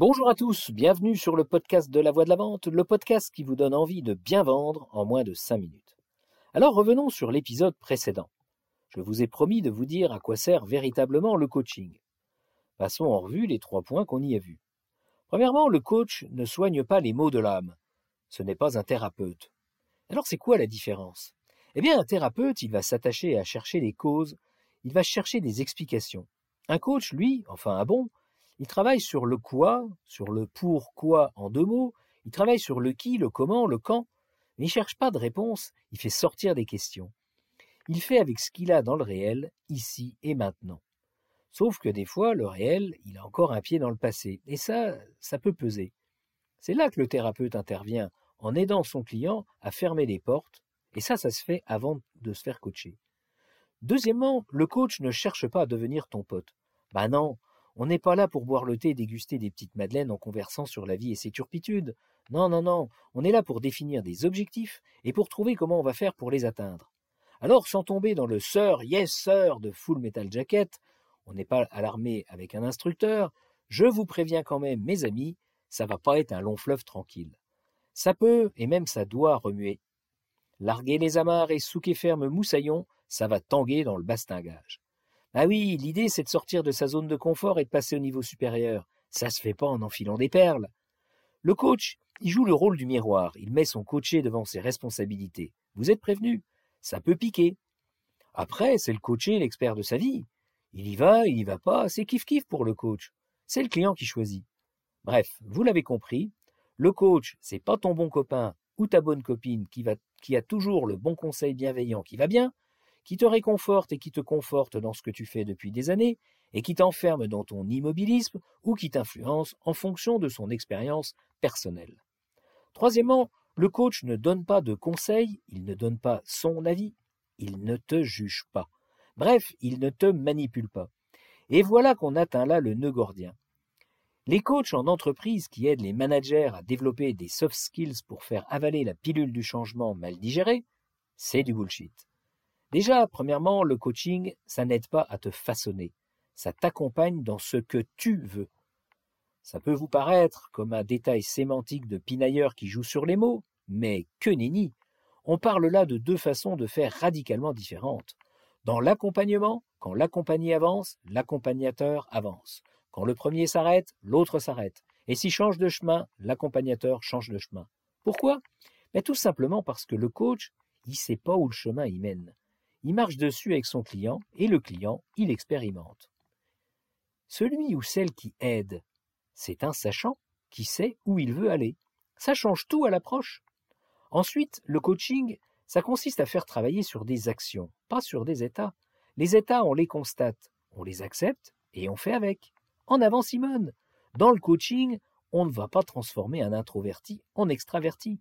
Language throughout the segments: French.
Bonjour à tous, bienvenue sur le podcast de la voix de la vente, le podcast qui vous donne envie de bien vendre en moins de 5 minutes. Alors revenons sur l'épisode précédent. Je vous ai promis de vous dire à quoi sert véritablement le coaching. Passons en revue les trois points qu'on y a vus. Premièrement, le coach ne soigne pas les maux de l'âme. Ce n'est pas un thérapeute. Alors c'est quoi la différence? Eh bien, un thérapeute, il va s'attacher à chercher les causes, il va chercher des explications. Un coach, lui, enfin un bon, il travaille sur le quoi, sur le pourquoi en deux mots, il travaille sur le qui, le comment, le quand, mais il ne cherche pas de réponse, il fait sortir des questions. Il fait avec ce qu'il a dans le réel, ici et maintenant. Sauf que des fois, le réel, il a encore un pied dans le passé, et ça, ça peut peser. C'est là que le thérapeute intervient, en aidant son client à fermer les portes, et ça, ça se fait avant de se faire coacher. Deuxièmement, le coach ne cherche pas à devenir ton pote. Ben non, on n'est pas là pour boire le thé et déguster des petites madeleines en conversant sur la vie et ses turpitudes. Non, non, non, on est là pour définir des objectifs et pour trouver comment on va faire pour les atteindre. Alors, sans tomber dans le sir, yes sir de Full Metal Jacket, on n'est pas à l'armée avec un instructeur, je vous préviens quand même, mes amis, ça va pas être un long fleuve tranquille. Ça peut, et même ça doit remuer. Larguer les amarres et souquer ferme moussaillon, ça va tanguer dans le bastingage. Ah oui, l'idée c'est de sortir de sa zone de confort et de passer au niveau supérieur. Ça se fait pas en enfilant des perles. Le coach, il joue le rôle du miroir, il met son coaché devant ses responsabilités. Vous êtes prévenu, ça peut piquer. Après, c'est le coaché l'expert de sa vie. Il y va, il y va pas, c'est kiff-kiff pour le coach. C'est le client qui choisit. Bref, vous l'avez compris, le coach, c'est pas ton bon copain ou ta bonne copine qui, va, qui a toujours le bon conseil bienveillant qui va bien, qui te réconforte et qui te conforte dans ce que tu fais depuis des années, et qui t'enferme dans ton immobilisme ou qui t'influence en fonction de son expérience personnelle. Troisièmement, le coach ne donne pas de conseils, il ne donne pas son avis, il ne te juge pas. Bref, il ne te manipule pas. Et voilà qu'on atteint là le nœud gordien. Les coachs en entreprise qui aident les managers à développer des soft skills pour faire avaler la pilule du changement mal digérée, c'est du bullshit. Déjà, premièrement, le coaching, ça n'aide pas à te façonner, ça t'accompagne dans ce que tu veux. Ça peut vous paraître comme un détail sémantique de pinailleur qui joue sur les mots, mais que nenni On parle là de deux façons de faire radicalement différentes. Dans l'accompagnement, quand l'accompagné avance, l'accompagnateur avance. Quand le premier s'arrête, l'autre s'arrête. Et s'il change de chemin, l'accompagnateur change de chemin. Pourquoi? Mais Tout simplement parce que le coach, il ne sait pas où le chemin y mène il marche dessus avec son client et le client, il expérimente. Celui ou celle qui aide, c'est un sachant qui sait où il veut aller. Ça change tout à l'approche. Ensuite, le coaching, ça consiste à faire travailler sur des actions, pas sur des états. Les états, on les constate, on les accepte et on fait avec. En avant Simone. Dans le coaching, on ne va pas transformer un introverti en extraverti.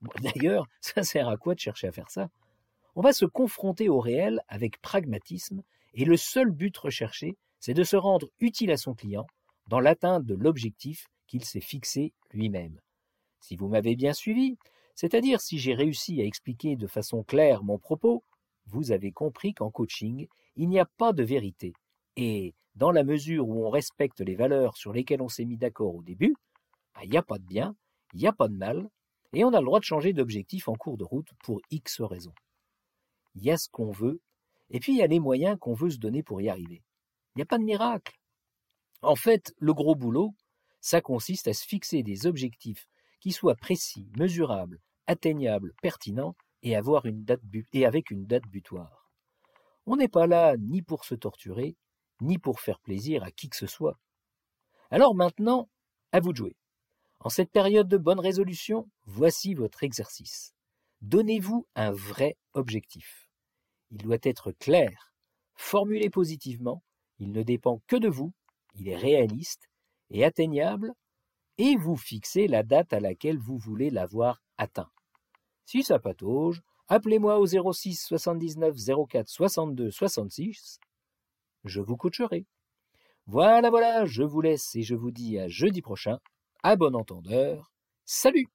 D'ailleurs, ça sert à quoi de chercher à faire ça? On va se confronter au réel avec pragmatisme et le seul but recherché, c'est de se rendre utile à son client dans l'atteinte de l'objectif qu'il s'est fixé lui-même. Si vous m'avez bien suivi, c'est-à-dire si j'ai réussi à expliquer de façon claire mon propos, vous avez compris qu'en coaching, il n'y a pas de vérité. Et dans la mesure où on respecte les valeurs sur lesquelles on s'est mis d'accord au début, bah, il n'y a pas de bien, il n'y a pas de mal, et on a le droit de changer d'objectif en cours de route pour X raisons il y a ce qu'on veut, et puis il y a les moyens qu'on veut se donner pour y arriver. Il n'y a pas de miracle. En fait, le gros boulot, ça consiste à se fixer des objectifs qui soient précis, mesurables, atteignables, pertinents et, avec une date butoir. On n'est pas là ni pour se torturer, ni pour faire plaisir à qui que ce soit. Alors maintenant, à vous de jouer. En cette période de bonne résolution, voici votre exercice. Donnez-vous un vrai objectif. Il doit être clair, formulé positivement, il ne dépend que de vous, il est réaliste et atteignable, et vous fixez la date à laquelle vous voulez l'avoir atteint. Si ça patauge, appelez-moi au 06 79 04 62 66, je vous coacherai. Voilà, voilà, je vous laisse et je vous dis à jeudi prochain. À bon entendeur. Salut